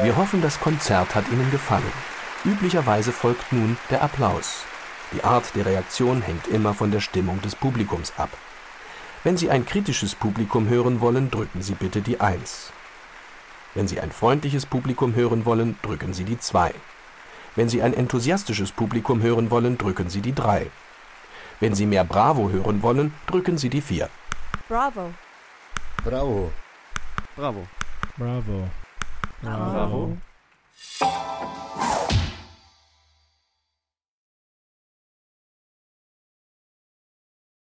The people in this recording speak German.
Wir hoffen, das Konzert hat Ihnen gefallen. Üblicherweise folgt nun der Applaus. Die Art der Reaktion hängt immer von der Stimmung des Publikums ab. Wenn Sie ein kritisches Publikum hören wollen, drücken Sie bitte die Eins. Wenn Sie ein freundliches Publikum hören wollen, drücken Sie die Zwei. Wenn Sie ein enthusiastisches Publikum hören wollen, drücken Sie die Drei. Wenn Sie mehr Bravo hören wollen, drücken Sie die Vier. Bravo. Bravo. Bravo. Bravo. Bravo. Bravo.